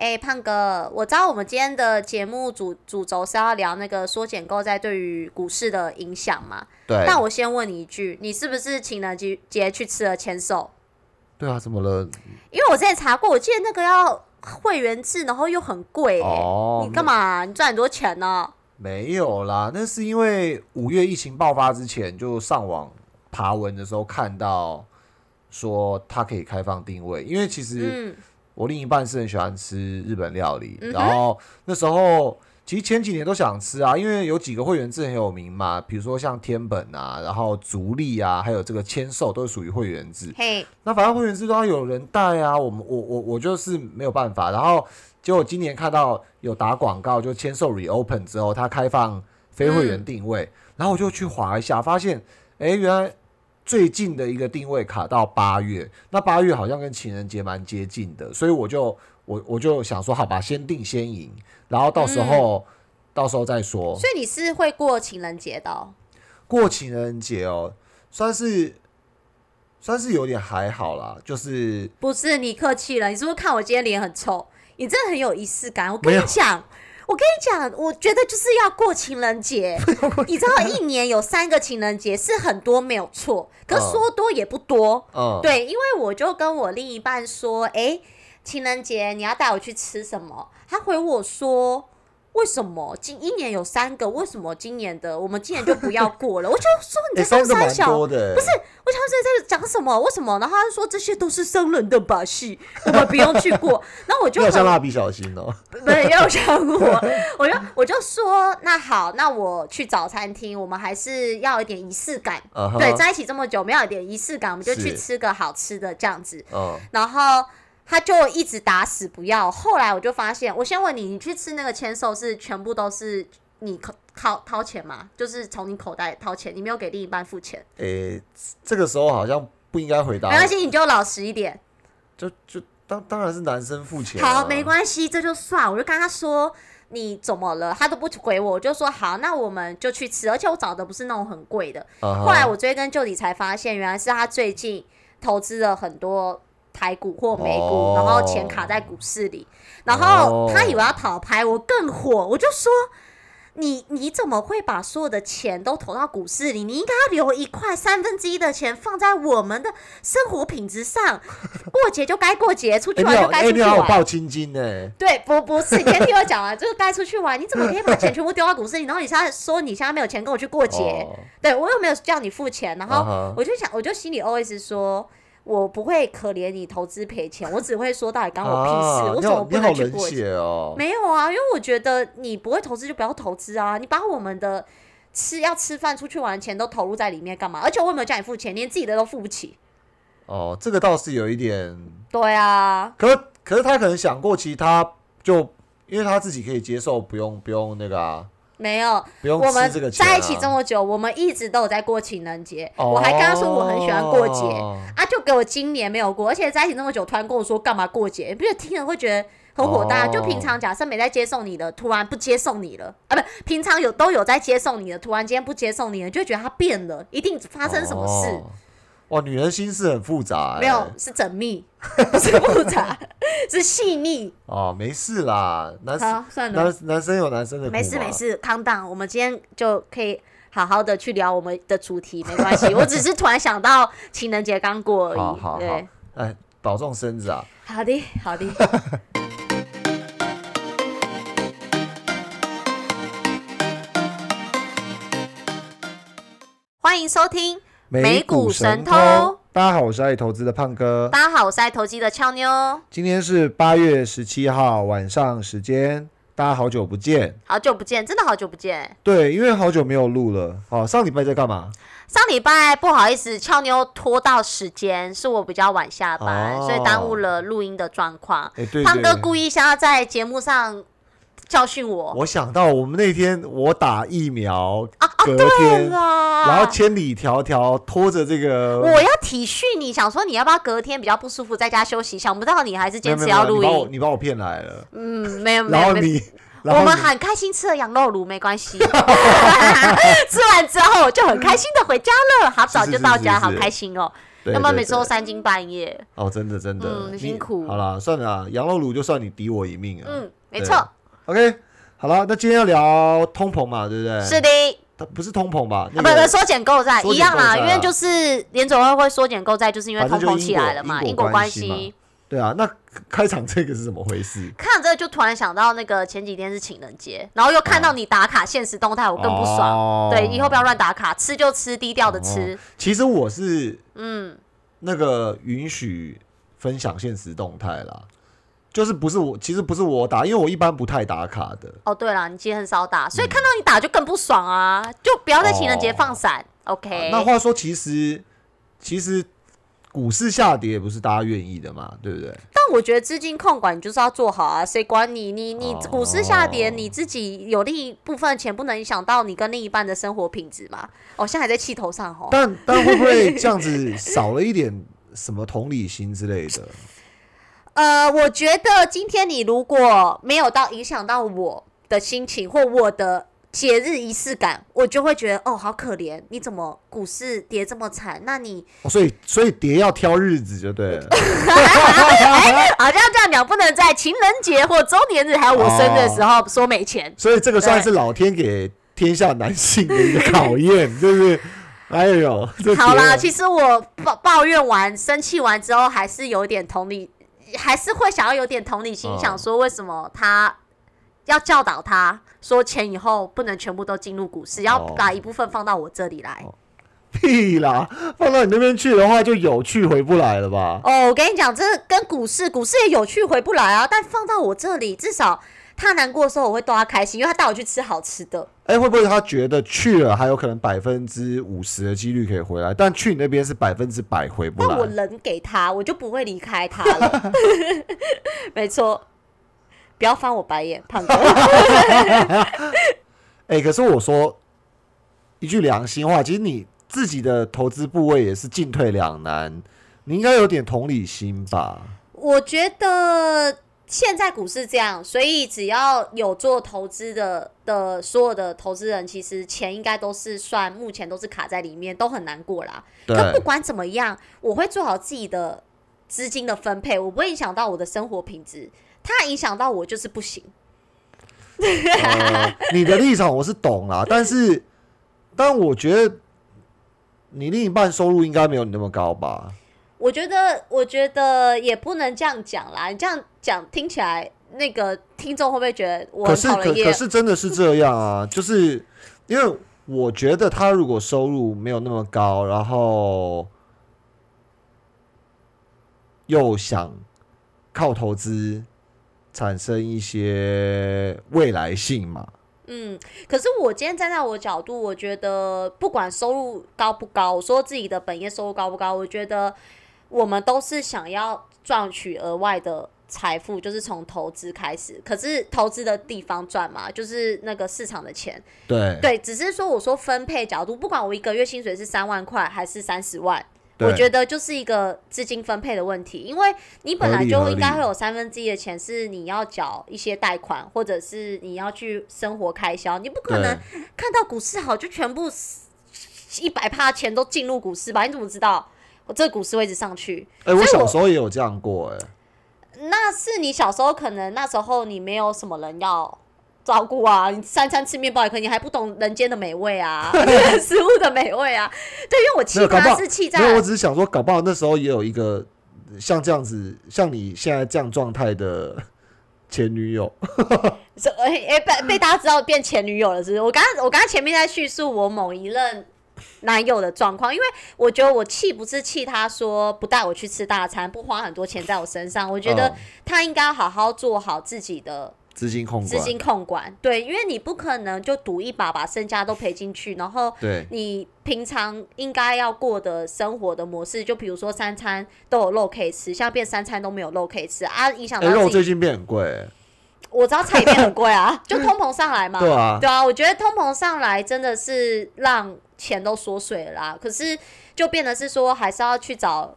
哎，胖哥，我知道我们今天的节目主主轴是要聊那个缩减购债对于股市的影响嘛？对。那我先问你一句，你是不是情人节节去吃了签售？对啊，怎么了？因为我之前查过，我记得那个要会员制，然后又很贵。哦。你干嘛？你赚很多钱呢？没有啦，那是因为五月疫情爆发之前，就上网爬文的时候看到说它可以开放定位，因为其实。我另一半是很喜欢吃日本料理，然后那时候其实前几年都想吃啊，因为有几个会员制很有名嘛，比如说像天本啊，然后足利啊，还有这个千寿都是属于会员制。嘿，那反正会员制都要有人带啊，我们我我我就是没有办法。然后结果今年看到有打广告，就千寿 reopen 之后，它开放非会员定位，然后我就去划一下，发现哎，原来。最近的一个定位卡到八月，那八月好像跟情人节蛮接近的，所以我就我我就想说，好吧，先定先赢，然后到时候到时候再说。所以你是会过情人节的？过情人节哦，算是算是有点还好啦，就是不是你客气了？你是不是看我今天脸很臭？你真的很有仪式感，我跟你讲。我跟你讲，我觉得就是要过情人节。你知道，一年有三个情人节是很多没有错，可说多也不多。嗯，对，因为我就跟我另一半说，哎，情人节你要带我去吃什么？他回我说。为什么今一年有三个？为什么今年的我们今年就不要过了？我就说你 这三小不是，我想在在讲什么？为什么？然后他就说这些都是生人的把戏，我们不用去过。然后我就 有像蜡笔小新哦，没有像我，我就我就说那好，那我去找餐厅，我们还是要一点仪式感。对，在一起这么久，没有一点仪式感，我们就去吃个好吃的这样子。然后。他就一直打死不要，后来我就发现，我先问你，你去吃那个签售是全部都是你掏掏掏钱吗？就是从你口袋掏钱，你没有给另一半付钱？诶，这个时候好像不应该回答。没关系，你就老实一点。就就当当然是男生付钱。好，没关系，这就算。我就跟他说你怎么了，他都不回我，我就说好，那我们就去吃。而且我找的不是那种很贵的。后来我追根究底才发现，原来是他最近投资了很多。台股或美股，然后钱卡在股市里，然后他以为要讨拍，我更火，我就说你你怎么会把所有的钱都投到股市里？你应该要留一块三分之一的钱放在我们的生活品质上。过节就该过节，出去玩就该出去玩。我金呢？对，不不是，你先听我讲啊，就是该出去玩。你怎么 可以把钱全部丢到股市里？然后你现在说你现在没有钱跟我去过节？对我又没有叫你付钱，然后我就想，我就心里 always 说。我不会可怜你投资赔钱，我只会说到底关我屁事。我怎么不能去过哦？没有啊，因为我觉得你不会投资就不要投资啊！你把我们的吃要吃饭、出去玩的钱都投入在里面干嘛？而且我有没有叫你付钱？连自己的都付不起。哦，这个倒是有一点。对啊。可可是他可能想过，其实他就因为他自己可以接受，不用不用那个啊。没有，我们在一起这么久，我们一直都有在过情人节。我还跟他说我很喜欢过节，啊，就给我今年没有过，而且在一起那么久，突然跟我说干嘛过节？不是听了会觉得很火大。就平常假设没在接送你的，突然不接送你了啊，不，平常有都有在接送你的，突然今天不接送你了，就觉得他变了，一定发生什么事。哇，女人心思很复杂，没有是缜密，不是复杂，是细腻。哦，没事啦，男生算了，男男生有男生的没事没事，康档，我们今天就可以好好的去聊我们的主题，没关系。我只是突然想到情人节刚过而已，对，哎，保重身子啊。好的，好的。欢迎收听。美股神偷，大家好，我是爱投资的胖哥。大家好，我是爱投机的俏妞。今天是八月十七号晚上时间，大家好久不见，好久不见，真的好久不见。对，因为好久没有录了。好，上礼拜在干嘛？上礼拜不好意思，俏妞拖到时间，是我比较晚下班，所以耽误了录音的状况。胖哥故意想要在节目上。教训我！我想到我们那天我打疫苗啊，隔天，然后千里迢迢拖着这个，我要体恤你，想说你要不要隔天比较不舒服在家休息，想不到你还是坚持要录音，你把我骗来了。嗯，没有没有。然后你，我们很开心吃了羊肉炉，没关系。吃完之后就很开心的回家了，好早就到家，好开心哦。对要不然每次都三更半夜。哦，真的真的，嗯你辛苦好啦，算了啊，羊肉卤就算你抵我一命啊。嗯，没对错，OK，好了，那今天要聊通膨嘛，对不对？是的。它不是通膨吧？不不，缩减购债一样啦，因为就是联总会会缩减购债，就是因为通膨起来了嘛，因因果关系系。对啊，那开场这个是怎么回事？看这个就突然想到那个前几天是情人节，然后又看到你打卡现实动态，我更不爽。哦对，以后不要乱打卡，吃就吃，低调的吃。其实我是嗯，那个允许分享现实动态啦，就是不是我，其实不是我打，因为我一般不太打卡的。哦对了，你其实很少打，所以看到你打就更不爽啊！就不要在情人节放闪。OK，那话说，其实其实股市下跌不是大家愿意的嘛，对不对？但我觉得资金控管你就是要做好啊，谁管你？你你哦股市下跌，你自己有另一部分钱不能影响到你跟另一半的生活品质嘛？哦，现在还在气头上哦。但但会不会这样子 少了一点什么同理心之类的？呃，我觉得今天你如果没有到影响到我的心情或我的节日仪式感，我就会觉得哦，好可怜，你怎么股市跌这么惨？那你哦所以 所以碟要挑日子就对了。好像这样讲，不能在情人节或周年日还有我生日的时候说没钱。所以这个算是老天给天下男性的一个考验，就是哎呦，这好啦，碟其实我抱抱怨完、生气完之后，还是有点同理，还是会想要有点同理心，哦想说为什么他要教导他说钱以后不能全部都进入股市，要哦把一部分放到我这里来。屁啦，放到你那边去的话就有去回不来了吧？哦，我跟你讲，这跟股市，股市也有去回不来啊。但放到我这里，至少他难过的时候，我会逗他开心，因为他带我去吃好吃的。哎、会不会他觉得去了还有可能百分之五十的几率可以回来，但去你那边是百分之百回不来？但我人给他，我就不会离开他了。没错，不要翻我白眼，胖哥。哎、可是我说一句良心话，其实你自己的投资部位也是进退两难，你应该有点同理心吧？我觉得现在股市这样，所以只要有做投资的的所有的投资人，其实钱应该都是算目前都是卡在里面，都很难过啦。可不，管怎么样，我会做好自己的资金的分配，我不会影响到我的生活品质。它影响到我就是不行。呃，你的立场我是懂啦，但是，但我觉得你另一半收入应该没有你那么高吧？我觉得，我觉得也不能这样讲啦。你这样讲听起来，那个听众会不会觉得我可是？可可是真的是这样啊，就是因为我觉得他如果收入没有那么高，然后又想靠投资产生一些未来性嘛，嗯，可是我今天站在我的角度，我觉得不管收入高不高，我说自己的本业收入高不高，我觉得我们都是想要赚取额外的财富，就是从投资开始。可是投资的地方赚嘛，就是那个市场的钱。对对，只是说我说分配角度，不管我一个月薪水是三万块还是三十万。我觉得就是一个资金分配的问题，因为你本来就应该会有三分之一的钱是你要缴一些贷款，或者是你要去生活开销，你不可能看到股市好就全部一百趴钱都进入股市吧？你怎么知道我这个股市会一直上去？哎、我小时候也有这样过、哎，那是你小时候可能那时候你没有什么人要照顾啊，你三餐吃面包也可以，你还不懂人间的美味啊，食物的美味啊。对，因为我气没有，搞不他是气在没有，我只是想说，搞不好那时候也有一个像这样子，像你现在这样状态的前女友。这哎哎被被大家知道变前女友了，是不是？我刚刚我刚刚前面在叙述我某一任男友的状况，因为我觉得我气不是气他说不带我去吃大餐，不花很多钱在我身上，我觉得嗯。他应该要好好做好自己的资金控管，资金控管。对，因为你不可能就赌一把把身家都赔进去，然后对。你平常应该要过的生活的模式，就比如说三餐都有肉可以吃，现在变三餐都没有肉可以吃啊，影响肉最近变很贵、我知道菜也变很贵啊，就 通膨上来嘛。对啊。对啊，我觉得通膨上来真的是让钱都缩水了啦。可是就变得是说，还是要去找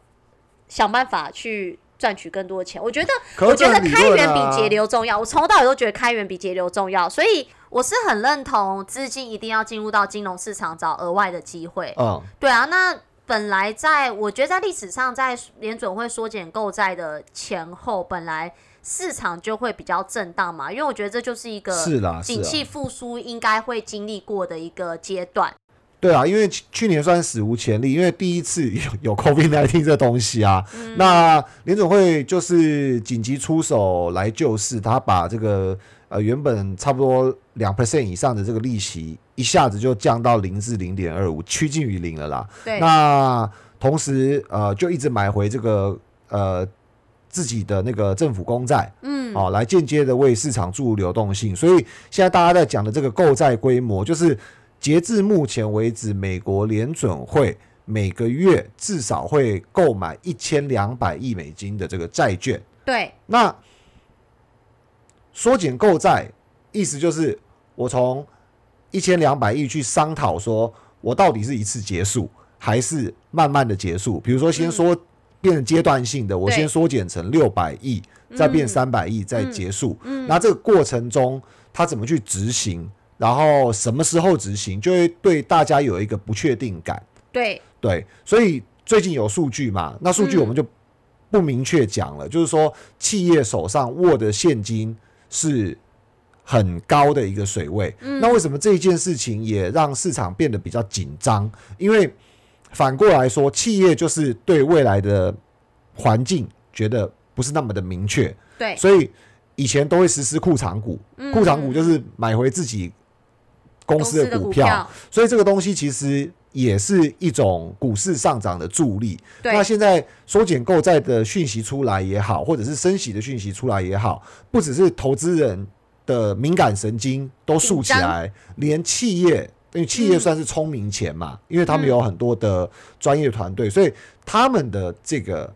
想办法去赚取更多的钱。我觉得，可我觉得开源比节流重要。我从头到尾都觉得开源比节流重要，所以我是很认同资金一定要进入到金融市场找额外的机会。嗯，对啊，那本来在我觉得在历史上，在联准会缩减购债的前后，本来市场就会比较震荡嘛，因为我觉得这就是一个是啦，景气复苏应该会经历过的一个阶段。对啊，因为去年算史无前例，因为第一次有 有 COVID nineteen 这东西啊，那联总会就是紧急出手来救市，他把这个呃原本差不多两 percent 以上的这个利息一下子就降到零至零点二五，趋近于零了啦。对，那同时呃就一直买回这个呃自己的那个政府公债，嗯，哦，来间接的为市场注入流动性，所以现在大家在讲的这个购债规模就是。截至目前为止，美国联准会每个月至少会购买一千两百亿美金的这个债券。对，那缩减购债，意思就是我从一千两百亿去商讨，说我到底是一次结束，还是慢慢的结束？比如说，先说变成阶段性的，我先缩减成六百亿，再变三百亿，再结束。那这个过程中，他怎么去执行？然后什么时候执行，就会对大家有一个不确定感。对对，所以最近有数据嘛？那数据我们就不明确讲了。就是说，企业手上握的现金是很高的一个水位。那为什么这一件事情也让市场变得比较紧张？因为反过来说，企业就是对未来的环境觉得不是那么的明确。对，所以以前都会实施库藏股，库藏股就是买回自己。公司的股票，所以这个东西其实也是一种股市上涨的助力。那现在缩减购债的讯息出来也好，或者是升息的讯息出来也好，不只是投资人的敏感神经都竖起来，连企业，因为企业算是聪明钱嘛，因为他们有很多的专业团队，所以他们的这个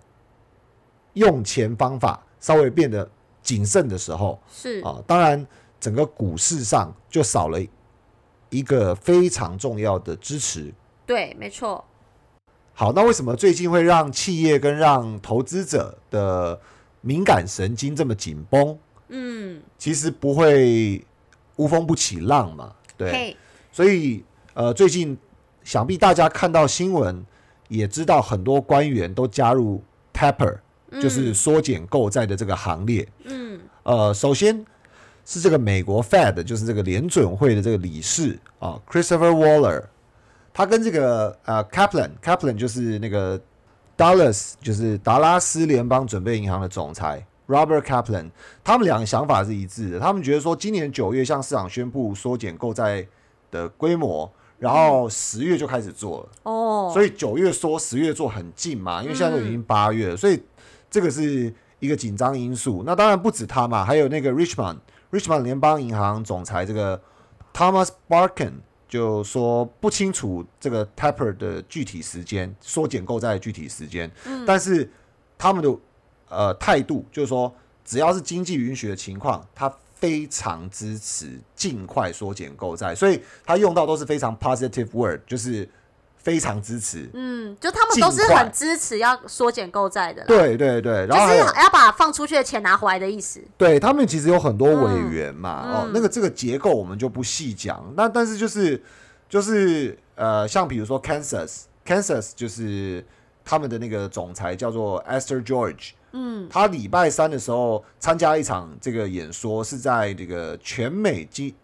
用钱方法稍微变得谨慎的时候，是啊，当然整个股市上就少了。一个非常重要的支持，对，没错。好，那为什么最近会让企业跟让投资者的敏感神经这么紧绷？嗯，其实不会无风不起浪嘛，对。所以，呃，最近想必大家看到新闻，也知道很多官员都加入 taper，就是缩减购债的这个行列。嗯，呃，首先。是这个美国 Fed，就是这个联准会的这个理事啊，Christopher Waller，他跟这个呃 Kaplan，Kaplan 就是那个 Dallas，就是达拉斯联邦准备银行的总裁 Robert Kaplan，他们两个想法是一致的。他们觉得说，今年九月向市场宣布缩减购债的规模，然后十月就开始做了。哦，所以九月缩，十月做很近嘛，因为现在都已经八月了，所以这个是一个紧张因素。那当然不止他嘛，还有那个 Richmond。Richmond 联邦银行总裁这个 Thomas Barkin 就说不清楚这个 taper 的具体时间，缩减购债的具体时间。嗯，但是他们的呃态度就是说，只要是经济允许的情况，他非常支持尽快缩减购债，所以他用到都是非常 positive word，就是。非常支持，嗯，就他们都是很支持要缩减购债的，对对对，然后就是要把放出去的钱拿回来的意思。对他们其实有很多委员嘛，哦，那个这个结构我们就不细讲。那但是就是就是呃，像比如说 Kansas，Kansas 就是他们的那个总裁叫做 Esther George，嗯，他礼拜三的时候参加一场这个演说，是在这个全美经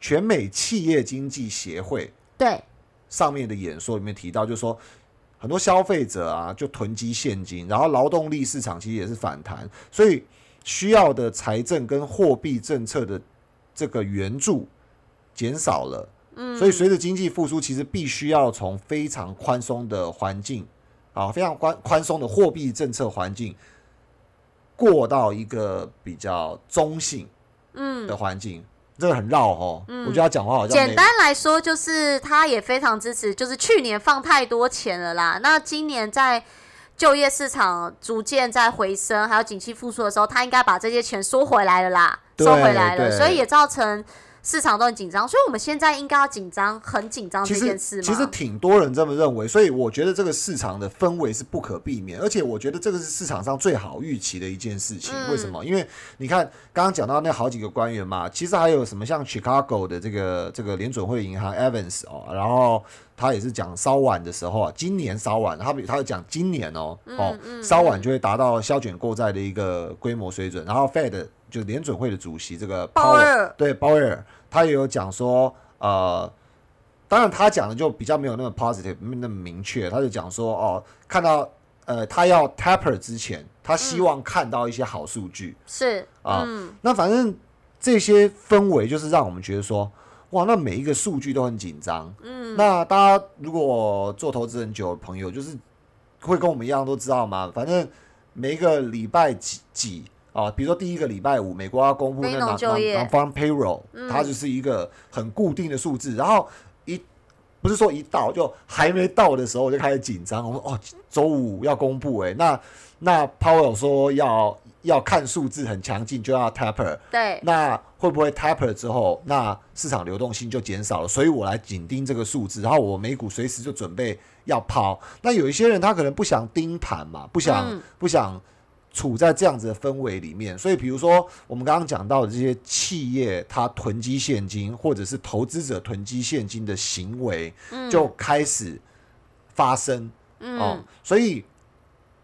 全美企业经济协会，对。上面的演说里面提到，就是说很多消费者啊，就囤积现金，然后劳动力市场其实也是反弹，所以需要的财政跟货币政策的这个援助减少了。嗯，所以随着经济复苏，其实必须要从非常宽松的环境啊，非常宽宽松的货币政策环境，过到一个比较中性嗯的环境。这个很绕哦，我觉得他讲话好像简单来说就是他也非常支持，就是去年放太多钱了啦。那今年在就业市场逐渐在回升，还有景气复苏的时候，他应该把这些钱收回来了啦，收回来了。所以也造成市场都很紧张，所以我们现在应该要紧张，很紧张这件事吗？其实挺多人这么认为，所以我觉得这个市场的氛围是不可避免，而且我觉得这个是市场上最好预期的一件事情。为什么？因为你看刚刚讲到那好几个官员嘛，其实还有什么像 Chicago 的这个这个联准会银行 Evans 哦，然后他也是讲稍晚的时候啊，今年稍晚，他比他讲今年哦哦稍晚就会达到消减购债的一个规模水准，然后 Fed 就联准会的主席这个鲍尔对鲍尔。他也有讲说，呃，当然他讲的就比较没有那么 positive，没那么明确。他就讲说，哦，看到，呃，他要 taper 之前，他希望看到一些好数据。是啊，那反正这些氛围就是让我们觉得说，哇，那每一个数据都很紧张。嗯，那大家如果做投资很久的朋友，就是会跟我们一样都知道吗，反正每一个礼拜几几。啊，比如说第一个礼拜五，美国要公布那个 non-farm payroll，它就是一个很固定的数字。然后一不是说一到就还没到的时候，我就开始紧张。我说哦，周五要公布哎，那那 Powell 说要要看数字很强劲，就要 taper。对，那会不会 taper 之后，那市场流动性就减少了？所以我来紧盯这个数字，然后我美股随时就准备要抛。那有一些人他可能不想盯盘嘛，不想不想。处在这样子的氛围里面，所以比如说我们刚刚讲到的这些企业，它囤积现金，或者是投资者囤积现金的行为，就开始发生哦。所以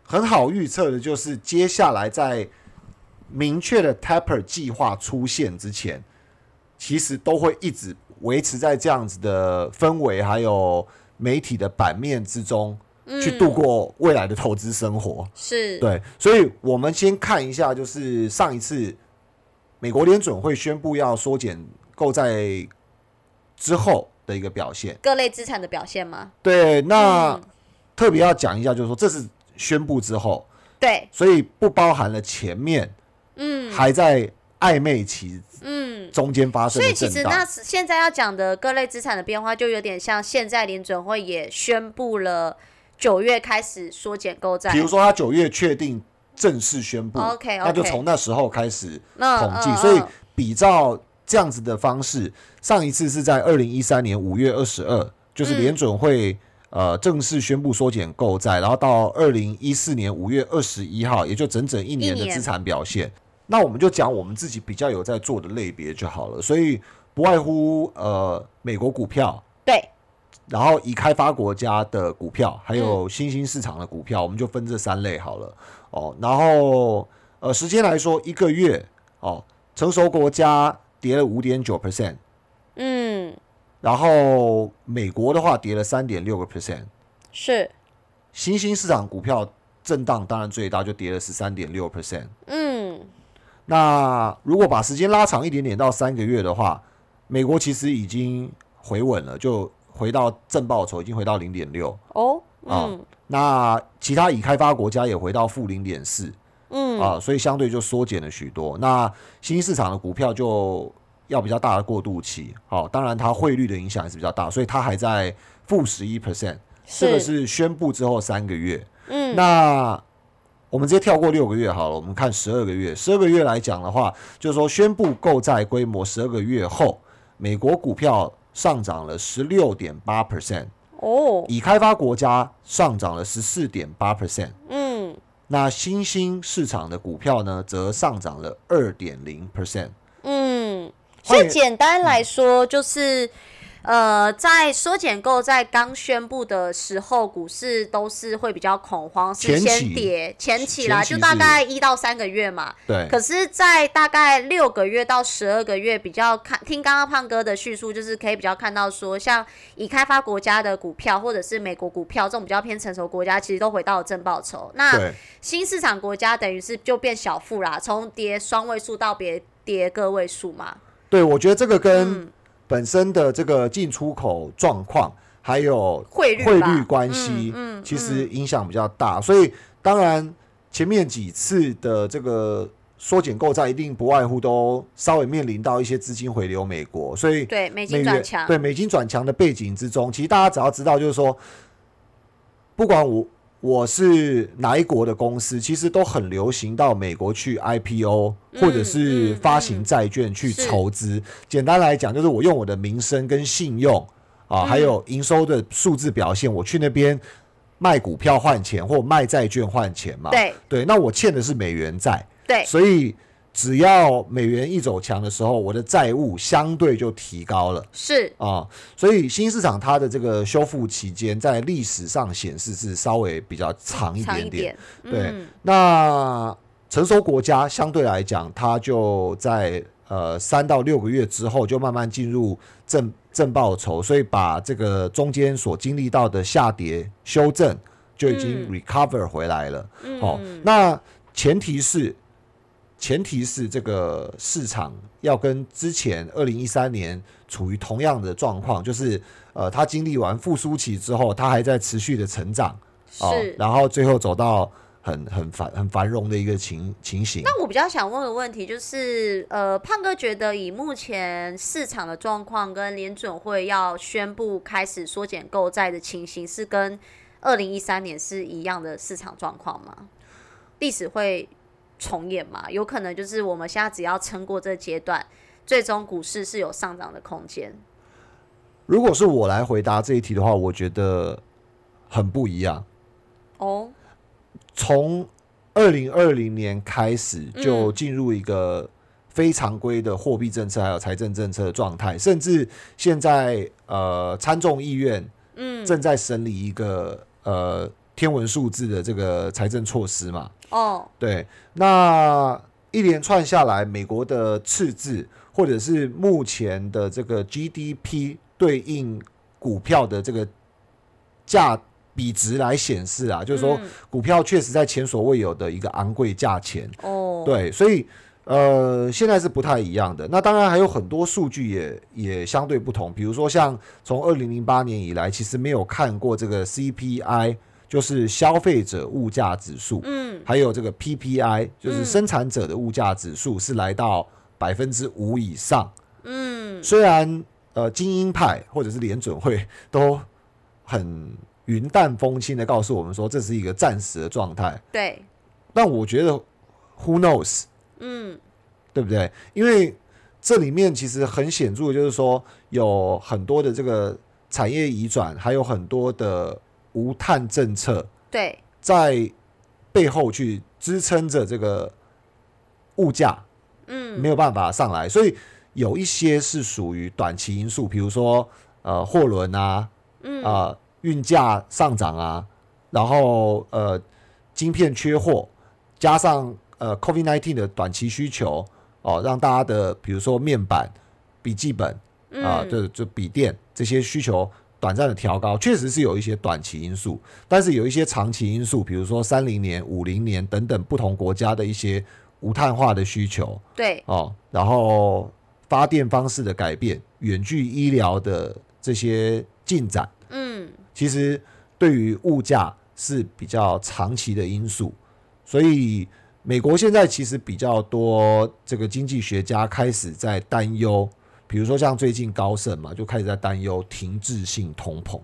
很好预测的就是，接下来在明确的 taper 计划出现之前，其实都会一直维持在这样子的氛围，还有媒体的版面之中。去度过未来的投资生活是对，所以我们先看一下，就是上一次美国联准会宣布要缩减购债之后的一个表现，各类资产的表现吗？对，那特别要讲一下，就是说这是宣布之后，对，所以不包含了前面，嗯，还在暧昧期，嗯，中间发生。所以其实那现在要讲的各类资产的变化，就有点像现在联准会也宣布了。九月开始缩减购债，比如说他九月确定正式宣布，OK，那就从那时候开始统计。所以比照这样子的方式，上一次是在二零一三年五月二十二，就是联准会呃正式宣布缩减购债，然后到二零一四年五月二十一号，也就整整一年的资产表现。那我们就讲我们自己比较有在做的类别就好了。所以不外乎呃美国股票，对。然后，已开发国家的股票，还有新兴市场的股票，我们就分这三类好了。哦，然后呃，时间来说，一个月哦，成熟国家跌了五点九 percent，嗯，然后美国的话跌了三点六个 percent，是。新兴市场股票震荡当然最大，就跌了十三点六 percent，嗯，那如果把时间拉长一点点到三个月的话，美国其实已经回稳了，就。回到正报酬已经回到零点六哦，啊，那其他已开发国家也回到负零点四，嗯啊，所以相对就缩减了许多。那新兴市场的股票就要比较大的过渡期，好，当然它汇率的影响还是比较大，所以它还在负十一 percent，这个是宣布之后三个月。嗯，那我们直接跳过六个月好了，我们看十二个月。十二个月来讲的话，就是说宣布购债规模十二个月后，美国股票。上涨了十六点八 percent 哦，已开发国家上涨了十四点八 percent，嗯，那新兴市场的股票呢，则上涨了二点零 percent，嗯，所以简单来说就是。呃，在缩减购在刚宣布的时候，股市都是会比较恐慌，是先跌前期啦，就大概一到三个月嘛。对。可是，在大概六个月到十二个月，比较看听刚刚胖哥的叙述，就是可以比较看到说，像已开发国家的股票，或者是美国股票这种比较偏成熟国家，其实都回到了正报酬。那新市场国家等于是就变小负啦，从跌双位数到别跌个位数嘛。对，我觉得这个跟。本身的这个进出口状况，还有汇率汇率关系，嗯，其实影响比较大。所以当然前面几次的这个缩减购债，一定不外乎都稍微面临到一些资金回流美国。所以对美金转强，对美金转强的背景之中，其实大家只要知道，就是说，不管我我是哪一国的公司，其实都很流行到美国去 IPO，或者是发行债券去筹资。简单来讲，就是我用我的名声跟信用啊，还有营收的数字表现，我去那边卖股票换钱，或卖债券换钱嘛。对对，那我欠的是美元债，对，所以。只要美元一走强的时候，我的债务相对就提高了。是啊，所以新市场它的这个修复期间，在历史上显示是稍微比较长一点点。对，那成熟国家相对来讲，它就在呃三到六个月之后就慢慢进入正正报酬，所以把这个中间所经历到的下跌修正就已经 recover 回来了。哦，那前提是。前提是这个市场要跟之前二零一三年处于同样的状况，就是呃，它经历完复苏期之后，它还在持续的成长，是，然后最后走到很很繁很繁荣的一个情情形。那我比较想问的问题就是，呃，胖哥觉得以目前市场的状况跟联准会要宣布开始缩减购债的情形，是跟二零一三年是一样的市场状况吗？历史会？重演嘛，有可能就是我们现在只要撑过这个阶段，最终股市是有上涨的空间。如果是我来回答这一题的话，我觉得很不一样。哦，从二零二零年开始就进入一个非常规的货币政策还有财政政策的状态，甚至现在呃参众议院嗯正在审理一个呃。天文数字的这个财政措施嘛，哦，对，那一连串下来，美国的赤字或者是目前的这个 GDP 对应股票的这个价比值来显示啊，就是说股票确实在前所未有的一个昂贵价钱，哦，对，所以呃，现在是不太一样的。那当然还有很多数据也也相对不同，比如说像从二零零八年以来，其实没有看过这个 CPI。就是消费者物价指数，嗯，还有这个 PPI，就是生产者的物价指数是来到百分之五以上，嗯，虽然呃精英派或者是联准会 都很云淡风轻的告诉我们说这是一个暂时的状态，对，但我觉得 Who knows，嗯，对不对？因为这里面其实很显著的就是说有很多的这个产业移转，还有很多的。无碳政策对，在背后去支撑着这个物价，嗯，没有办法上来，所以有一些是属于短期因素，比如说呃货轮啊，嗯。啊运价上涨啊，然后呃晶片缺货，加上呃 COVID nineteen 的短期需求哦，让大家的比如说面板、笔记本啊，就就笔电这些需求。短暂的调高确实是有一些短期因素，但是有一些长期因素，比如说三零年、五零年等等不同国家的一些无碳化的需求，对。哦，然后发电方式的改变、远距医疗的这些进展，嗯，其实对于物价是比较长期的因素，所以美国现在其实比较多这个经济学家开始在担忧。比如说像最近高盛嘛，就开始在担忧停滞性通膨。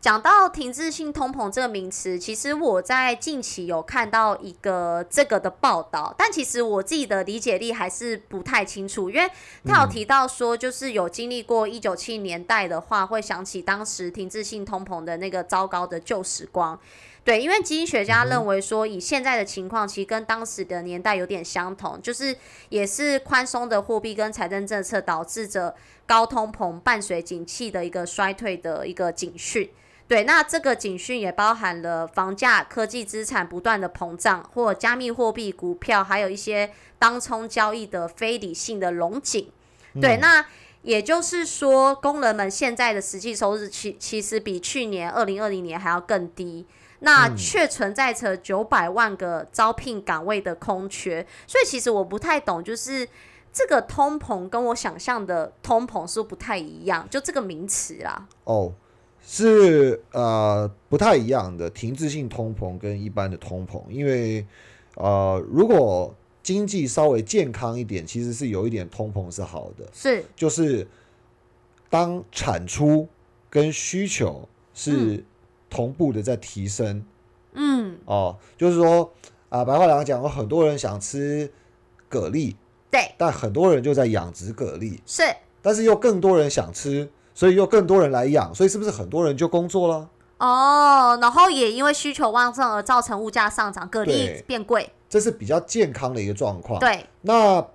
讲到停滞性通膨这个名词，其实我在近期有看到一个这个的报道，但其实我自己的理解力还是不太清楚，因为他有提到说，就是有经历过一九七年代的话，会想起当时停滞性通膨的那个糟糕的旧时光。对，因为经济学家认为说，以现在的情况，其实跟当时的年代有点相同，就是也是宽松的货币跟财政政策导致着高通膨，伴随景气的一个衰退的一个警讯。对，那这个警讯也包含了房价、科技资产不断的膨胀，或加密货币、股票，还有一些当冲交易的非理性的龙井。对，那也就是说，工人们现在的实际收入其其实比去年二零二零年还要更低。那却存在着九百万个招聘岗位的空缺，所以其实我不太懂，就是这个通膨跟我想象的通膨是不太一样，就这个名词啦。哦，是呃不太一样的，停滞性通膨跟一般的通膨，因为呃如果经济稍微健康一点，其实是有一点通膨是好的，是。就是当产出跟需求是。同步的在提升。嗯，哦，就是说啊，白话来讲，有很多人想吃蛤蜊，对，但很多人就在养殖蛤蜊，是。但是又更多人想吃，所以又更多人来养，所以是不是很多人就工作了？哦，然后也因为需求旺盛而造成物价上涨，蛤对。蜊变贵，这是比较健康的一个状况。对，那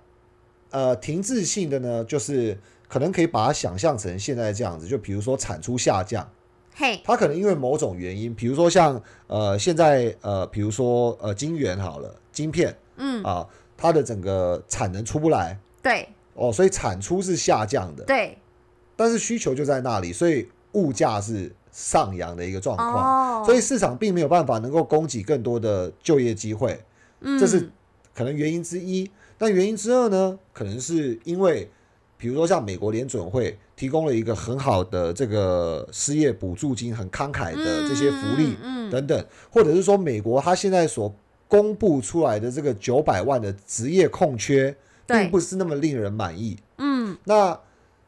呃，停滞性的呢，就是可能可以把它想象成现在这样子，就比如说产出下降，嘿，它可能因为某种原因，比如说像呃现在呃，比如说呃晶圆好了，晶片嗯，啊，它的整个产能出不来。对。哦，所以产出是下降的，对，但是需求就在那里，所以物价是上扬的一个状况，哦，所以市场并没有办法能够供给更多的就业机会，嗯。这是嗯可能原因之一。那原因之二呢，可能是因为，比如说像美国联准会提供了一个很好的这个失业补助金，很慷慨的这些福利等等，或者是说美国它现在所公布出来的这个九百万的职业空缺，对。并不是那么令人满意。嗯。那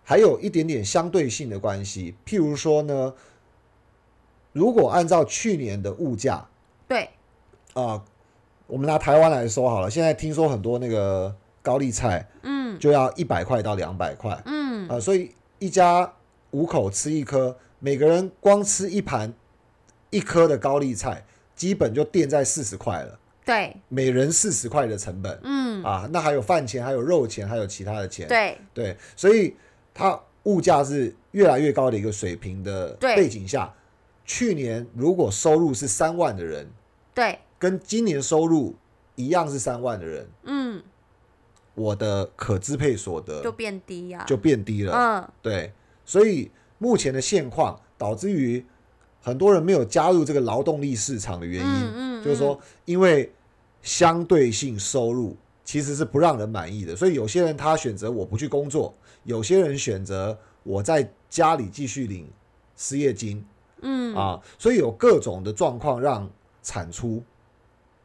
还有一点点相对性的关系，譬如说呢，如果按照去年的物价，对，啊、我们拿台湾来说好了，现在听说很多那个高丽菜嗯就要一百块到两百块嗯。啊、嗯，所以一家五口吃一颗，每个人光吃一盘一颗的高丽菜，基本就垫在四十块了，对，每人四十块的成本嗯。啊，那还有饭钱，还有肉钱，还有其他的钱，对。对，所以它物价是越来越高的一个水平的背景下，去年如果收入是三万的人，对，跟今年收入一样是三万的人，嗯，我的可支配所得就变低呀，就变低了。嗯。对，所以目前的现况导致于很多人没有加入这个劳动力市场的原因，嗯嗯。就是说，因为相对性收入其实是不让人满意的，所以有些人他选择我不去工作，有些人选择我在家里继续领失业金嗯，啊，所以有各种的状况让产出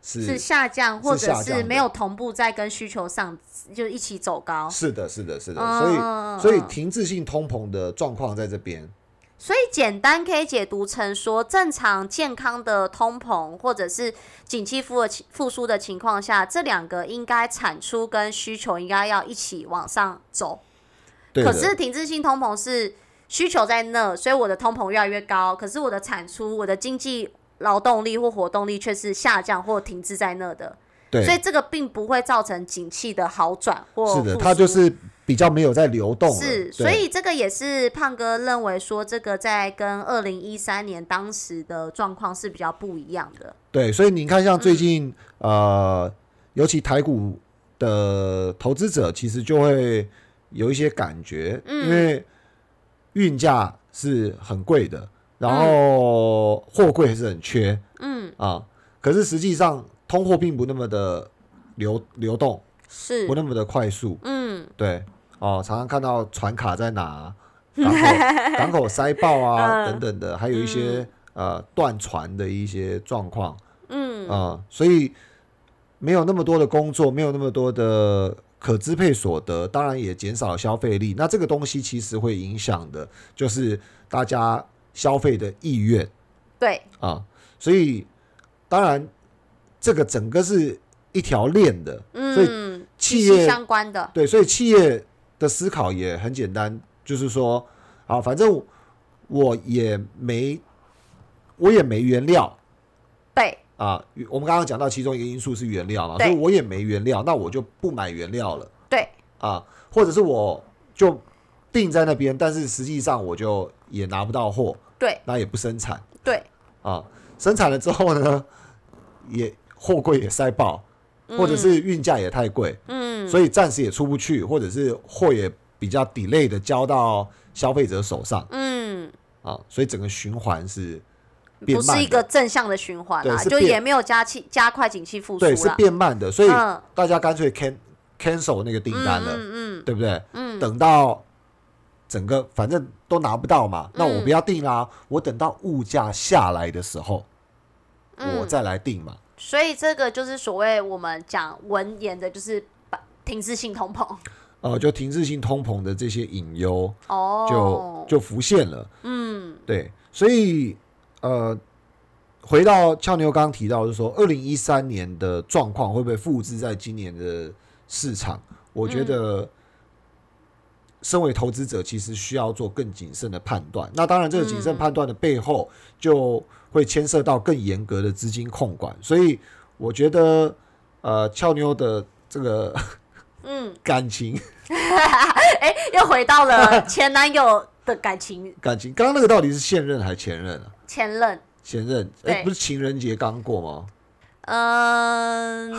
是是下降，或者是没有同步在跟需求上就一起走高，是的，是的，是的，嗯所以所以嗯停滞性通膨的状况在这边。所以简单可以解读成说，正常健康的通膨或者是景气复的复苏的情况下，这两个应该产出跟需求应该要一起往上走。对可是停滞性通膨是需求在那，所以我的通膨越来越高，可是我的产出、我的经济劳动力或活动力却是下降或停滞在那的，对，所以这个并不会造成景气的好转或是的，它就是比较没有在流动。是，所以这个也是胖哥认为说，这个在跟二零一三年当时的状况是比较不一样的。对，所以你看，像嗯最近、呃，尤其台股的投资者，其实就会有一些感觉，嗯。因为运价是很贵的，然后货柜还是很缺嗯，啊，可是实际上通货并不那么的流流动，是不，那么的快速。嗯，对，哦，常常看到船卡在哪，港口港口塞爆啊、嗯等等的，还有一些、呃断船的一些状况嗯，啊、所以没有那么多的工作，没有那么多的可支配所得，当然也减少了消费力。那这个东西其实会影响的，就是大家消费的意愿。对，啊，所以当然这个整个是一条链的，嗯所以嗯，企业相关的，对，所以企业的思考也很简单，就是说，啊，反正我也没，我也没原料。对，啊。我们刚刚讲到其中一个因素是原料嘛，所以我也没原料，那我就不买原料了。对，啊，或者是我就定在那边，但是实际上我就也拿不到货，对，那也不生产。对，啊。生产了之后呢，也货柜也塞爆，或者是运价也太贵，嗯，所以暂时也出不去，或者是货也比较 delay 的交到消费者手上。嗯，啊，所以整个循环是不，是一个正向的循环啦，就也没有加气加快景气复苏对，是。变慢的，所以嗯。大家干脆 can cancel 那个订单了，嗯嗯。对不对？嗯，等到整个反正都拿不到嘛，那我嗯不要定啦，我等到物价下来的时候，嗯我再来定嘛。所以这个就是所谓我们讲文言的，就是把停滞性通膨呃，就停滞性通膨的这些隐忧哦，就就浮现了。嗯对，所以呃，回到俏妞刚刚提到，就是说二零一三年的状况会不会复制在今年的市场？我觉得，身为投资者，其实需要做更谨慎的判断。那当然，这个谨慎判断的背后，就会牵涉到更严格的资金控管。所以，我觉得，呃，俏妞的这个嗯 感情，哎，又回到了 前男友的感情。感情，刚刚那个到底是现任还是前任啊？前任。前任，哎，不是情人节刚过吗？嗯，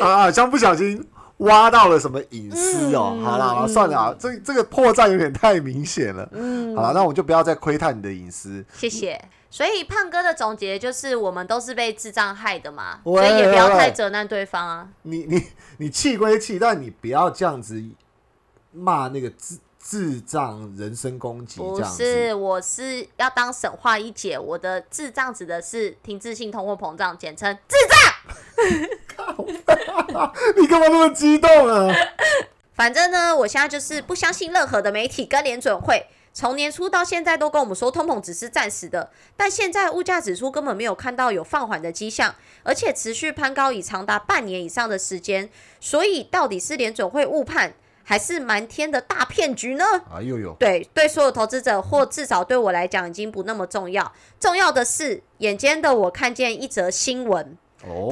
啊，像不小心挖到了什么隐私哦。好了，算了啊，这这个破绽有点太明显了。嗯，好了，那我就不要再窥探你的隐私。谢谢。所以胖哥的总结就是，我们都是被智障害的嘛，所以也不要太责难对方啊。你你你气归气，但你不要这样子骂那个智。智障人身攻击，不是，我是要当神话一姐。我的智障指的是停滞性通货膨胀，简称智障。你干嘛那么激动啊？反正呢，我现在就是不相信任何的媒体跟联准会。从年初到现在都跟我们说通膨只是暂时的，但现在物价指数根本没有看到有放缓的迹象，而且持续攀高已长达半年以上的时间。所以到底是联准会误判？还是瞒天的大骗局呢？啊，又有对对，所有投资者或至少对我来讲已经不那么重要。重要的是，眼尖的我看见一则新闻。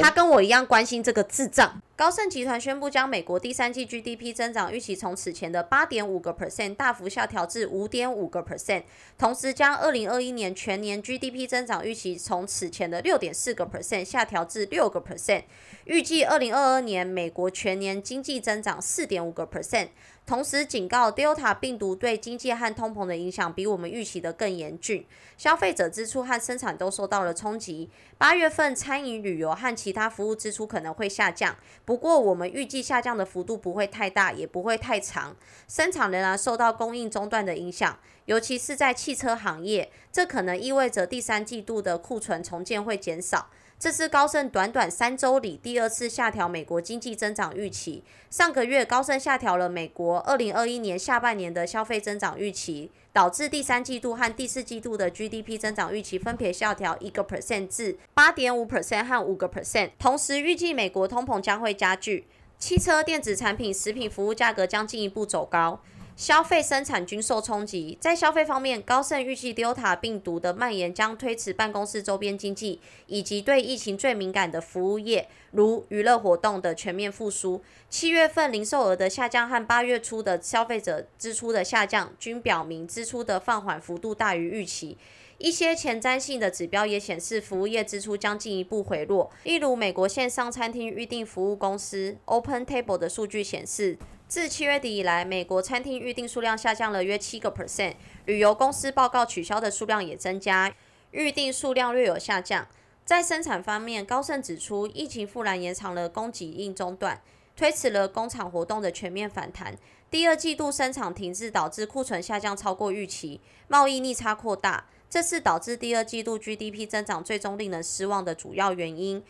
他跟我一样关心这个智障。高盛集团宣布将美国第三季 GDP 增长预期从此前的八点五个 percent 大幅下调至五点五个 percent，同时将二零二一年全年 GDP 增长预期从此前的六点四个 percent 下调至六个 percent，预计二零二二年美国全年经济增长四点五个 percent。同时警告，Delta 病毒对经济和通膨的影响比我们预期的更严峻，消费者支出和生产都受到了冲击。八月份餐饮、旅游和其他服务支出可能会下降，不过我们预计下降的幅度不会太大，也不会太长。生产仍然受到供应中断的影响，尤其是在汽车行业，这可能意味着第三季度的库存重建会减少。这是高盛短短三周里第二次下调美国经济增长预期。上个月，高盛下调了美国二零二一年下半年的消费增长预期，导致第三季度和第四季度的 GDP 增长预期分别下调一个 percent 至八点五 percent 和五个 percent。同时，预计美国通膨将会加剧，汽车、电子产品、食品服务价格将进一步走高。消费生产均受冲击。在消费方面，高盛预计 Delta 病毒的蔓延将推迟办公室周边经济以及对疫情最敏感的服务业，如娱乐活动的全面复苏。七月份零售额的下降和八月初的消费者支出的下降均表明支出的放缓幅度大于预期。一些前瞻性的指标也显示，服务业支出将进一步回落。例如，美国线上餐厅预订服务公司 Open Table 的数据显示。自七月底以来，美国餐厅预订数量下降了约七个 percent，旅游公司报告取消的数量也增加，预订数量略有下降。在生产方面，高盛指出，疫情复燃延长了供给应中断，推迟了工厂活动的全面反弹。第二季度生产停滞导致库存下降超过预期，贸易逆差扩大，这是导致第二季度 GDP 增长最终令人失望的主要原因。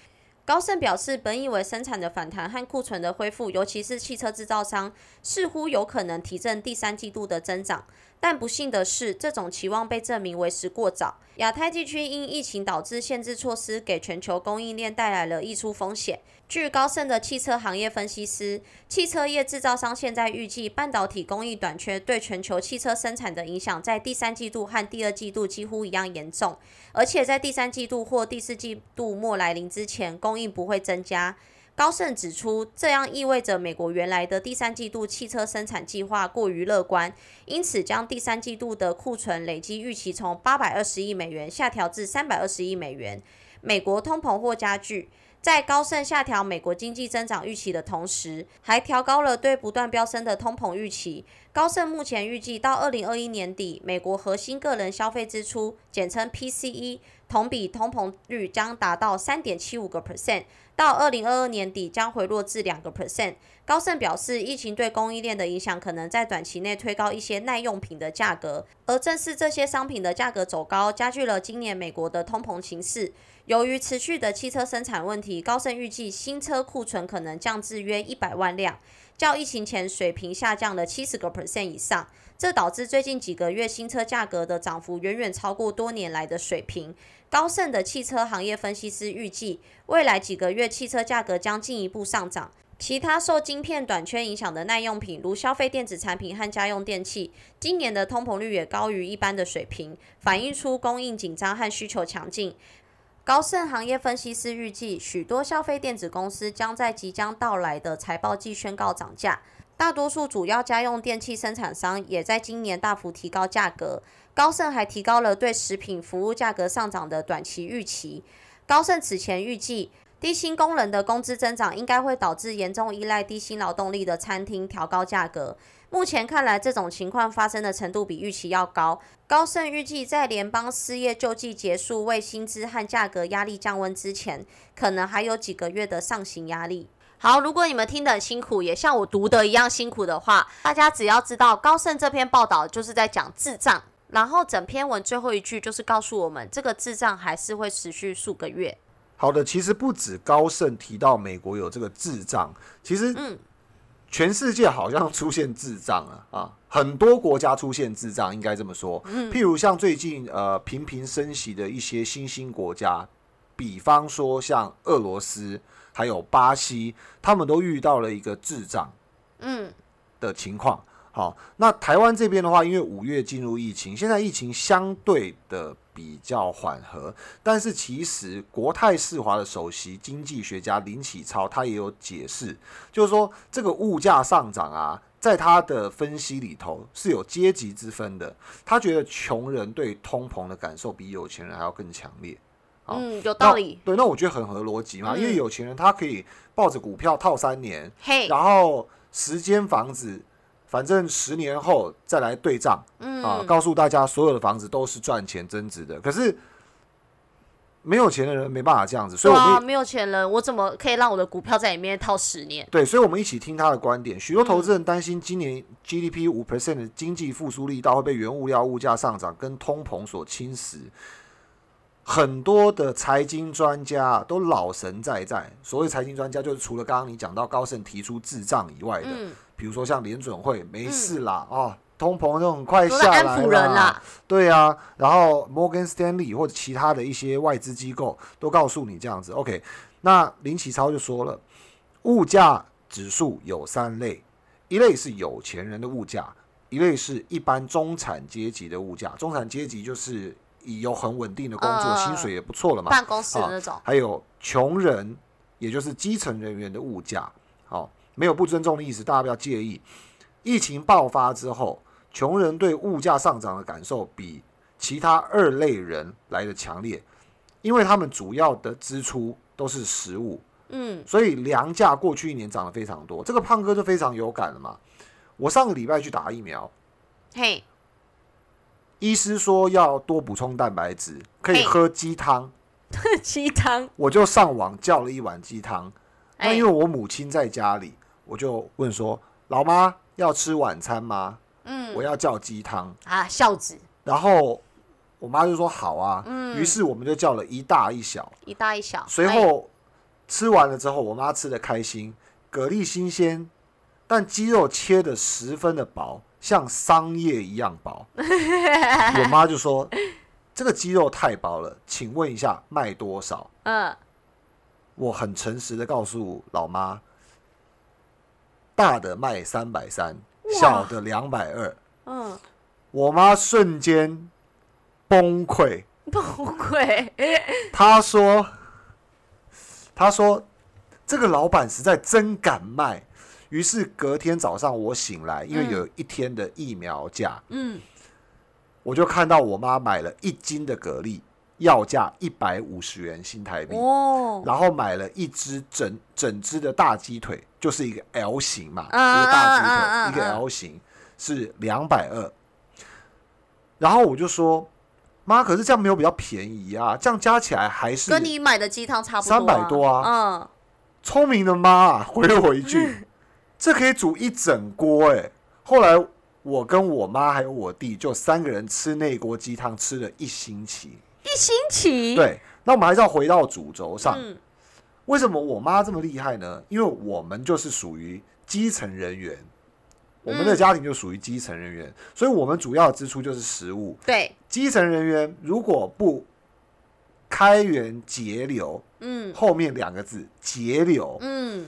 高盛表示，本以为生产的反弹和库存的恢复，尤其是汽车制造商，似乎有可能提振第三季度的增长。但不幸的是，这种期望被证明为时过早。亚太地区因疫情导致限制措施，给全球供应链带来了溢出风险。据高盛的汽车行业分析师，汽车业制造商现在预计，半导体工艺短缺对全球汽车生产的影响，在第三季度和第二季度几乎一样严重，而且在第三季度或第四季度末来临之前，供应不会增加。高盛指出，这样意味着美国原来的第三季度汽车生产计划过于乐观，因此将第三季度的库存累积预期从八百二十亿美元下调至三百二十亿美元。美国通膨或加剧。在高盛下调美国经济增长预期的同时，还调高了对不断飙升的通膨预期。高盛目前预计到二零二一年底，美国核心个人消费支出（简称 PCE） 同比通膨率将达到三点七五个 percent，到二零二二年底将回落至两个 percent。高盛表示，疫情对供应链的影响可能在短期内推高一些耐用品的价格，而正是这些商品的价格走高，加剧了今年美国的通膨形势。由于持续的汽车生产问题，高盛预计新车库存可能降至约一百万辆。较疫情前水平下降了七十个 percent 以上。这导致最近几个月新车价格的涨幅远远超过多年来的水平。高盛的汽车行业分析师预计，未来几个月汽车价格将进一步上涨。其他受晶片短缺影响的耐用品，如消费电子产品和家用电器，今年的通膨率也高于一般的水平，反映出供应紧张和需求强劲。高盛行业分析师预计，许多消费电子公司将在即将到来的财报季宣告涨价。大多数主要家用电器生产商也在今年大幅提高价格。高盛还提高了对食品服务价格上涨的短期预期。高盛此前预计，低薪工人的工资增长应该会导致严重依赖低薪劳动力的餐厅调高价格。目前看来，这种情况发生的程度比预期要高。高盛预计，在联邦失业救济结束、为薪资和价格压力降温之前，可能还有几个月的上行压力。好，如果你们听得很辛苦，也像我读的一样辛苦的话，大家只要知道高盛这篇报道就是在讲智障，然后整篇文最后一句就是告诉我们，这个智障还是会持续数个月。好的，其实不止高盛提到美国有这个智障，其实嗯，全世界好像出现智障了啊，很多国家出现智障，应该这么说。嗯，譬如像最近呃频频升息的一些新兴国家，比方说像俄罗斯。还有巴西，他们都遇到了一个智障，嗯的情况。好，那台湾这边的话，因为五月进入疫情，现在疫情相对的比较缓和。但是其实国泰世华的首席经济学家林启超他也有解释，就是说这个物价上涨啊，在他的分析里头是有阶级之分的。他觉得穷人对通膨的感受比有钱人还要更强烈。嗯，有道理。对，那我觉得很合逻辑嘛，因为有钱人他可以抱着股票套三年，然后十间房子，反正十年后再来对账，啊，告诉大家所有的房子都是赚钱增值的。可是没有钱的人没办法这样子，所以我们没有钱人，我怎么可以让我的股票在里面套十年？对，所以我们一起听他的观点。许多投资人担心今年 GDP 五 percent 的经济复苏力道会被原物料物价上涨跟通膨所侵蚀。很多的财经专家都老神在在。所谓财经专家，就是除了刚刚你讲到高盛提出智障以外的，比如说像联准会没事啦，哦，通膨就很快下来了，对啊。然后摩根斯丹利或者其他的一些外资机构都告诉你这样子。OK，那林启超就说了，物价指数有三类，一类是有钱人的物价，一类是一般中产阶级的物价。中产阶级就是。已有很稳定的工作，薪水也不错了嘛。办公室那种，还有穷人，也就是基层人员的物价，好，没有不尊重的意思，大家不要介意。疫情爆发之后，穷人对物价上涨的感受比其他二类人来的强烈，因为他们主要的支出都是食物，嗯，所以粮价过去一年涨得非常多。这个胖哥就非常有感了嘛。我上个礼拜去打疫苗，嘿。医师说要多补充蛋白质，可以喝鸡汤。鸡汤，我就上网叫了一碗鸡汤。那因为我母亲在家里，我就问说：“老妈要吃晚餐吗？”嗯，我要叫鸡汤啊，孝子。然后我妈就说：“好啊。”嗯，于是我们就叫了一大一小，一大一小。随后吃完了之后，我妈吃的开心，蛤蜊新鲜，但鸡肉切的十分的薄。像桑叶一样薄，我妈就说：“这个鸡肉太薄了，请问一下卖多少？”嗯，我很诚实的告诉老妈，大的卖三百三，小的两百二。嗯，我妈瞬间崩溃，崩溃。她说：“她说这个老板实在真敢卖。”于是隔天早上我醒来，因为有一天的疫苗价，嗯，我就看到我妈买了一斤的蛤蜊，要价一百五十元新台币，哦，然后买了一只整整只的大鸡腿，就是一个 L 型嘛，一个大鸡腿，一个 L 型是两百二，然后我就说，妈，可是这样没有比较便宜啊，这样加起来还是跟你买的鸡汤差不多，三百多啊，嗯，聪明的妈回了我一句。这可以煮一整锅哎！后来我跟我妈还有我弟就三个人吃那锅鸡汤，吃了一星期。一星期？对。那我们还是要回到主轴上。为什么我妈这么厉害呢？因为我们就是属于基层人员，我们的家庭就属于基层人员，所以我们主要支出就是食物。对，基层人员如果不开源节流，嗯后面两个字节流，嗯，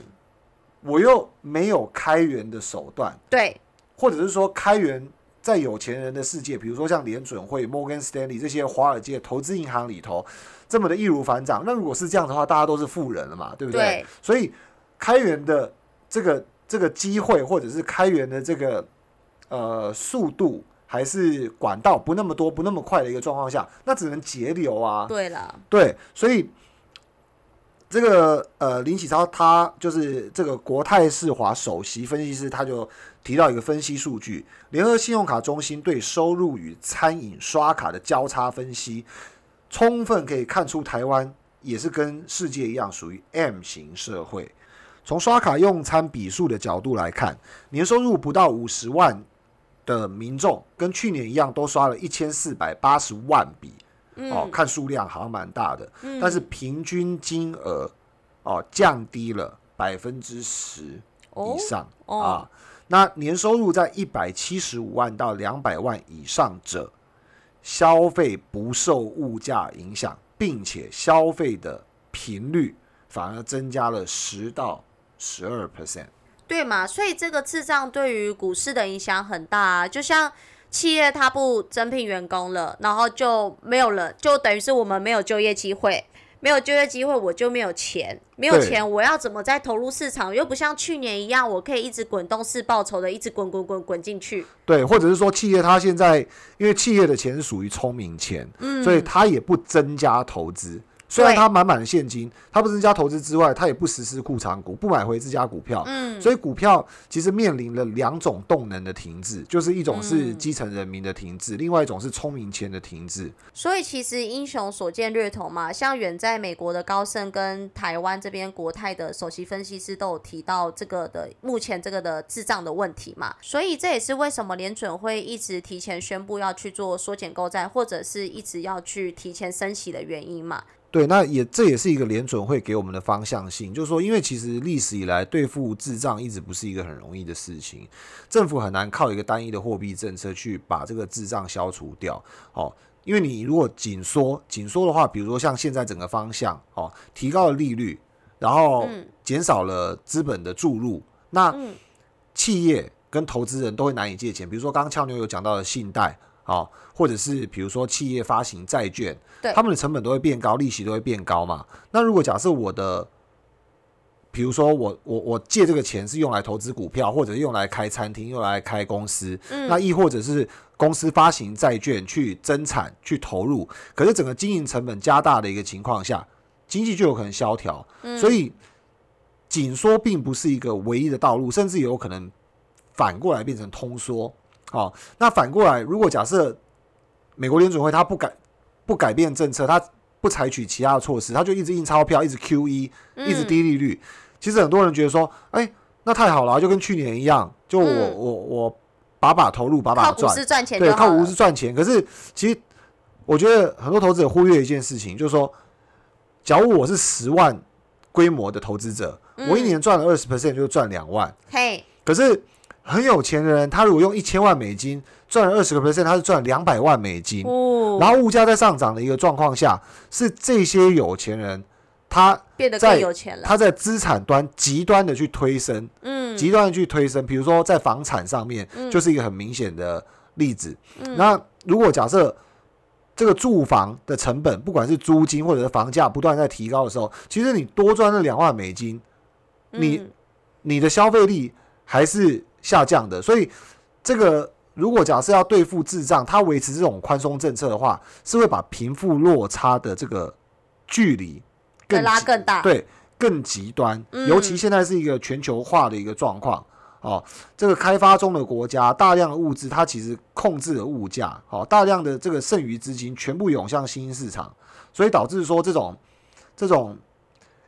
我又没有开源的手段，对，或者是说开源在有钱人的世界，比如说像联准会、摩根斯丹利这些华尔街投资银行里头这么的易如反掌，那如果是这样的话，大家都是富人了嘛，对不对？对所以开源的这个这个机会，或者是开源的这个呃速度。还是管道不那么多、不那么快的一个状况下，那只能节流啊。对了，对，所以这个呃林启超他就是这个国泰世华首席分析师，他就提到一个分析数据：联合信用卡中心对收入与餐饮刷卡的交叉分析，充分可以看出台湾也是跟世界一样属于 M 型社会。从刷卡用餐笔数的角度来看，年收入不到五十万的民众跟去年一样，都刷了一千四百八十万笔。哦，看数量好像蛮大的，但是平均金额哦降低了百分之十以上、哦啊。那年收入在一百七十五万到两百万以上者，消费不受物价影响，并且消费的频率反而增加了十到十二 percent。对嘛？所以这个智障对于股市的影响很大啊，就像企业它不增聘员工了，然后就没有了，就等于是我们没有就业机会，没有就业机会，我就没有钱，没有对钱，我要怎么再投入市场？又不像去年一样，我可以一直滚动式报酬的，一直滚滚滚滚进去。对，或者是说企业它现在因为企业的钱是属于聪明钱，嗯所以它也不增加投资。虽然对它满满的现金，他不增加投资之外，他也不实施库藏股，不买回自家股票。嗯，所以股票其实面临了两种动能的停滞，就是一种是基层人民的停滞，另外一种是聪明钱的停滞。所以其实英雄所见略同嘛，像远在美国的高盛跟台湾这边国泰的首席分析师都有提到这个的目前这个的智障的问题嘛，所以这也是为什么联准会一直提前宣布要去做缩减购债，或者是一直要去提前升息的原因嘛。对，那也这也是一个联准会给我们的方向性，就是说，因为其实历史以来对付智障一直不是一个很容易的事情，政府很难靠一个单一的货币政策去把这个智障消除掉。哦，因为你如果紧缩，紧缩的话，比如说像现在整个方向，哦，提高了利率，然后减少了资本的注入，那嗯企业跟投资人都会难以借钱。比如说刚刚俏妞有讲到的信贷，哦，或者是比如说企业发行债券，对他们的成本都会变高，利息都会变高嘛。那如果假设我的，比如说我我我借这个钱是用来投资股票，或者是用来开餐厅，用来开公司，那亦或者是公司发行债券去增产去投入，可是整个经营成本加大的一个情况下，经济就有可能萧条。所以紧缩并不是一个唯一的道路，甚至有可能反过来变成通缩。好、那反过来，如果假设美国联准会它不改不改变政策，它不采取其他的措施，它就一直印钞票，一直 QE，一直低利率。其实很多人觉得说，哎、那太好了啊，就跟去年一样，就我、嗯我我把把投入，把把靠股赚，市赚钱对，靠股市。赚钱。可是其实我觉得很多投资者忽略一件事情，就是说，假如我是十万规模的投资者，我一年赚了二十 percent 就赚两万。嘿，可是很有钱的人，他如果用一千万美金赚了二十个 percent，他是赚两百万美金。哦，然后物价在上涨的一个状况下，是这些有钱人他变得在更有钱了。他在资产端极端的去推升，嗯，极端的去推升。比如说在房产上面，就是一个很明显的例子。那如果假设这个住房的成本，不管是租金或者是房价不断在提高的时候，其实你多赚那两万美金，你嗯你的消费力还是下降的。所以这个如果假设要对付智障，它维持这种宽松政策的话，是会把贫富落差的这个距离更拉更大。对，更极端。嗯尤其现在是一个全球化的一个状况。哦，这个开发中的国家，大量的物资它其实控制了物价，哦，大量的这个剩余资金全部涌向新兴市场，所以导致说这种这种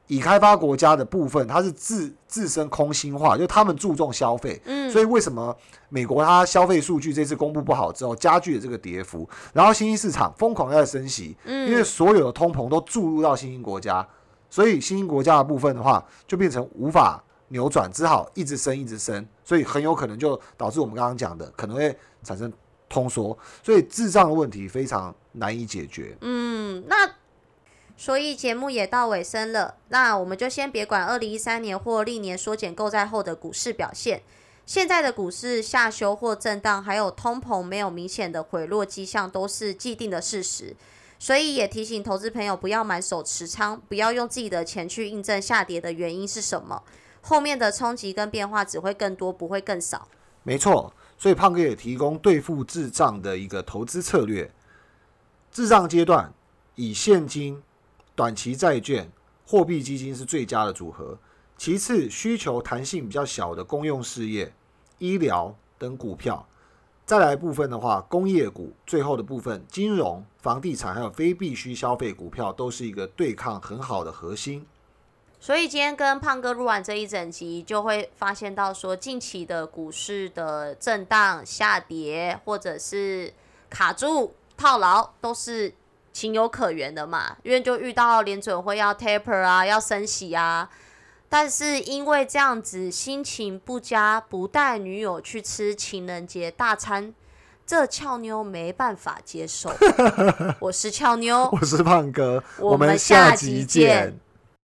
已开发国家的部分，它是自自身空心化，就他们注重消费，嗯。所以为什么美国它消费数据这次公布不好之后，加剧了这个跌幅，然后新兴市场疯狂在升息，嗯因为所有的通膨都注入到新兴国家，所以新兴国家的部分的话，就变成无法扭转，只好一直升，一直升，所以很有可能就导致我们刚刚讲的可能会产生通缩，所以智障的问题非常难以解决。嗯，那所以节目也到尾声了，那我们就先别管二零一三年或历年缩减购债后的股市表现，现在的股市下修或震荡，还有通膨没有明显的回落迹象，都是既定的事实。所以也提醒投资朋友不要满手持仓，不要用自己的钱去印证下跌的原因是什么，后面的冲击跟变化只会更多，不会更少。没错，所以胖哥也提供对付智障的一个投资策略。智障阶段以现金、短期债券、货币基金是最佳的组合，其次需求弹性比较小的公用事业、医疗等股票。再来部分的话，工业股，最后的部分，金融、房地产还有非必需消费股票，都是一个对抗很好的核心。所以今天跟胖哥录完这一整集，就会发现到说，近期的股市的震荡下跌，或者是卡住套牢，都是情有可原的嘛。因为就遇到联准会要 taper 啊，要升息啊。但是因为这样子心情不佳，不带女友去吃情人节大餐，这俏妞没办法接受。我是俏妞，我是胖哥，我们下集见。